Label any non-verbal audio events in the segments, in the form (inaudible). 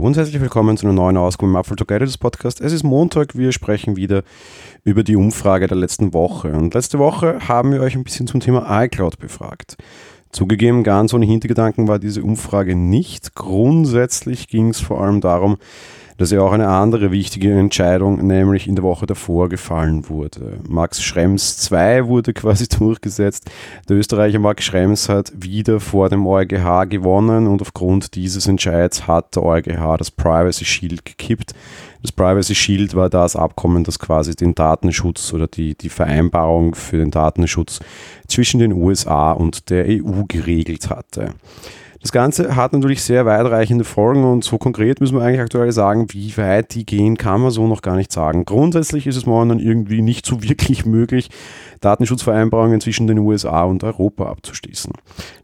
Hallo und herzlich willkommen zu einer neuen Ausgabe im Apfel Together des Podcast. Es ist Montag, wir sprechen wieder über die Umfrage der letzten Woche. Und letzte Woche haben wir euch ein bisschen zum Thema iCloud befragt. Zugegeben, ganz ohne Hintergedanken war diese Umfrage nicht. Grundsätzlich ging es vor allem darum, dass ja auch eine andere wichtige Entscheidung, nämlich in der Woche davor gefallen wurde. Max Schrems 2 wurde (laughs) quasi durchgesetzt. Der Österreicher Max Schrems hat wieder vor dem EuGH gewonnen und aufgrund dieses Entscheids hat der EuGH das Privacy Shield gekippt. Das Privacy Shield war das Abkommen, das quasi den Datenschutz oder die, die Vereinbarung für den Datenschutz zwischen den USA und der EU geregelt hatte. Das Ganze hat natürlich sehr weitreichende Folgen und so konkret müssen wir eigentlich aktuell sagen, wie weit die gehen, kann man so noch gar nicht sagen. Grundsätzlich ist es momentan irgendwie nicht so (laughs) wirklich möglich, Datenschutzvereinbarungen zwischen den USA und Europa abzuschließen.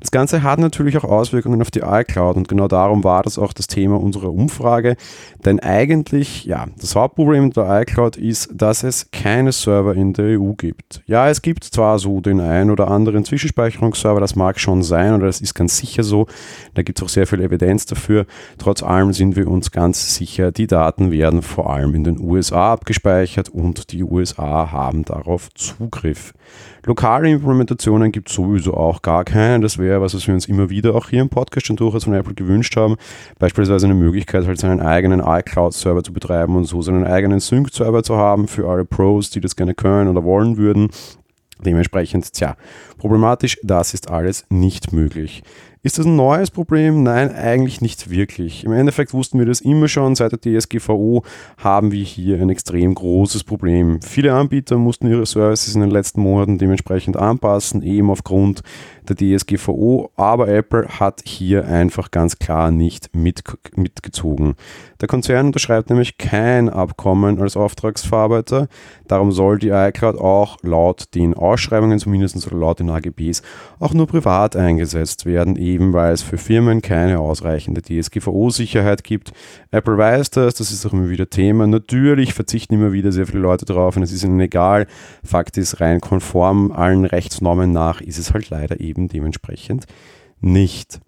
Das Ganze hat natürlich auch Auswirkungen auf die iCloud und genau darum war das auch das Thema unserer Umfrage. Denn eigentlich, ja, das Hauptproblem der iCloud ist, dass es keine Server in der EU gibt. Ja, es gibt zwar so den einen oder anderen Zwischenspeicherungsserver, das mag schon sein oder das ist ganz sicher so. Da gibt es auch sehr viel Evidenz dafür. Trotz allem sind wir uns ganz sicher, die Daten werden vor allem in den USA abgespeichert und die USA haben darauf Zugriff. Lokale Implementationen gibt es sowieso auch gar keine. Das wäre was, was wir uns immer wieder auch hier im Podcast schon durchaus von Apple gewünscht haben. Beispielsweise eine Möglichkeit, halt seinen eigenen iCloud-Server zu betreiben und so seinen eigenen Sync-Server zu haben für alle Pros, die das gerne können oder wollen würden. Dementsprechend, tja, problematisch, das ist alles nicht möglich. Ist das ein neues Problem? Nein, eigentlich nicht wirklich. Im Endeffekt wussten wir das immer schon. Seit der DSGVO haben wir hier ein extrem großes Problem. Viele Anbieter mussten ihre Services in den letzten Monaten dementsprechend anpassen, eben aufgrund der DSGVO, aber Apple hat hier einfach ganz klar nicht mit, mitgezogen. Der Konzern unterschreibt nämlich kein Abkommen als Auftragsverarbeiter, darum soll die iCloud auch laut den Ausschreibungen, zumindest laut den AGBs, auch nur privat eingesetzt werden, eben weil es für Firmen keine ausreichende DSGVO-Sicherheit gibt. Apple weiß das, das ist auch immer wieder Thema. Natürlich verzichten immer wieder sehr viele Leute darauf und es ist ihnen egal. Fakt ist, rein konform allen Rechtsnormen nach ist es halt leider eben eben dementsprechend nicht.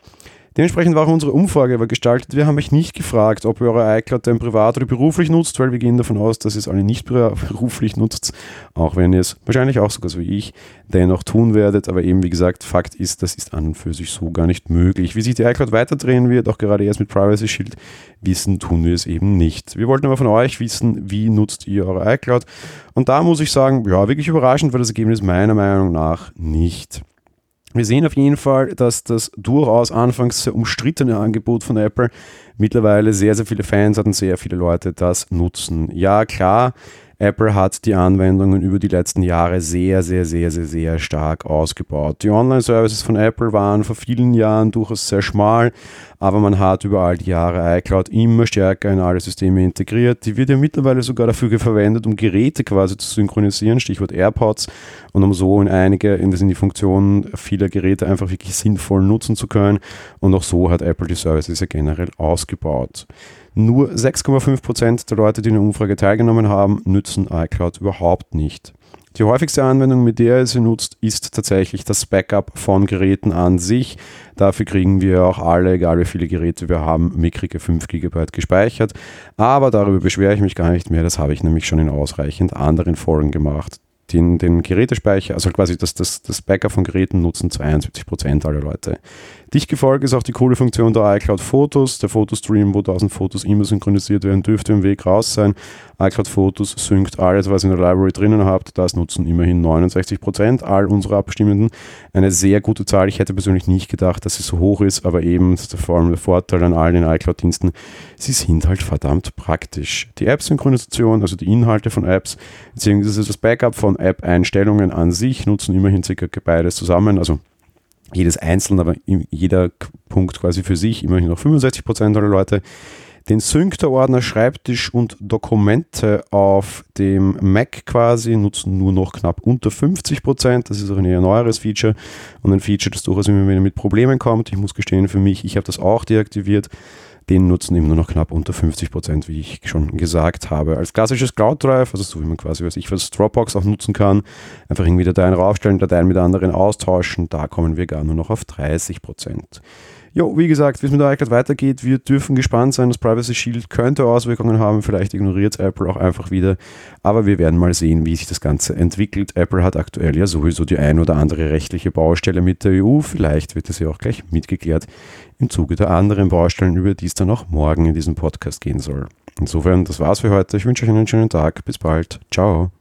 Dementsprechend war auch unsere Umfrage aber gestaltet. Wir haben euch nicht gefragt, ob ihr eure iCloud denn privat oder beruflich nutzt, weil wir gehen davon aus, dass ihr es alle nicht (laughs) beruflich nutzt, auch wenn ihr es wahrscheinlich auch sogar so wie ich dennoch tun werdet. Aber eben, wie gesagt, Fakt ist, das ist an und für sich so gar nicht möglich. Wie sich die iCloud weiterdrehen wird, auch gerade erst mit Privacy Shield, wissen tun wir es eben nicht. Wir wollten aber von euch wissen, wie nutzt ihr eure iCloud? Und da muss ich sagen, ja, wirklich überraschend war das Ergebnis meiner Meinung nach nicht. Wir sehen auf jeden Fall, dass das durchaus anfangs sehr umstrittene Angebot von Apple mittlerweile sehr, sehr viele Fans hat und sehr viele Leute das nutzen. Ja, klar, Apple hat die Anwendungen über die letzten Jahre sehr, sehr, sehr, sehr, sehr stark ausgebaut. Die Online-Services von Apple waren vor vielen Jahren durchaus sehr schmal, aber man hat über all die Jahre iCloud immer stärker in alle Systeme integriert. Die wird ja mittlerweile sogar dafür verwendet, um Geräte quasi zu synchronisieren, Stichwort AirPods, und um so in einige, in die Funktionen vieler Geräte einfach wirklich sinnvoll nutzen zu können. Und auch so hat Apple die Services ja generell ausgebaut. Nur 6,5% der Leute, die in der Umfrage teilgenommen haben, nützen iCloud überhaupt nicht. Die häufigste Anwendung, mit der ihr sie nutzt, ist tatsächlich das Backup von Geräten an sich. Dafür kriegen wir auch alle, egal wie viele Geräte wir haben, mickrige 5 GB gespeichert. Aber darüber beschwere ich mich gar nicht mehr, das habe ich nämlich schon in ausreichend anderen Folgen gemacht den, den Gerätespeicher, also quasi das, das, das Backup von Geräten nutzen 72% aller Leute. Dicht gefolgt ist auch die coole Funktion der iCloud Fotos. Der Fotostream, wo 1000 Fotos immer synchronisiert werden, dürfte im Weg raus sein. iCloud Fotos synkt alles, was ihr in der Library drinnen habt. Das nutzen immerhin 69% all unserer Abstimmenden. Eine sehr gute Zahl. Ich hätte persönlich nicht gedacht, dass sie so hoch ist, aber eben vor allem der Vorteil an allen iCloud-Diensten, sie sind halt verdammt praktisch. Die App-Synchronisation, also die Inhalte von Apps, beziehungsweise das Backup von App-Einstellungen an sich, nutzen immerhin circa beides zusammen. Also jedes einzelne, aber jeder Punkt quasi für sich, immerhin noch 65% aller Leute. Den Sync der Ordner Schreibtisch und Dokumente auf dem Mac quasi nutzen nur noch knapp unter 50%. Das ist auch ein eher neueres Feature und ein Feature, das durchaus immer wieder mit Problemen kommt. Ich muss gestehen, für mich, ich habe das auch deaktiviert den nutzen eben nur noch knapp unter 50 Prozent, wie ich schon gesagt habe. Als klassisches Cloud Drive, also so wie man quasi, was ich was Dropbox auch nutzen kann, einfach irgendwie Dateien raufstellen, Dateien mit anderen austauschen, da kommen wir gar nur noch auf 30 Prozent. Jo, wie gesagt, wie es mit der iCloud weitergeht, wir dürfen gespannt sein. Das Privacy Shield könnte Auswirkungen haben, vielleicht ignoriert Apple auch einfach wieder. Aber wir werden mal sehen, wie sich das Ganze entwickelt. Apple hat aktuell ja sowieso die ein oder andere rechtliche Baustelle mit der EU. Vielleicht wird das ja auch gleich mitgeklärt im Zuge der anderen Baustellen, über die es dann auch morgen in diesem Podcast gehen soll. Insofern, das war's für heute. Ich wünsche euch einen schönen Tag. Bis bald. Ciao.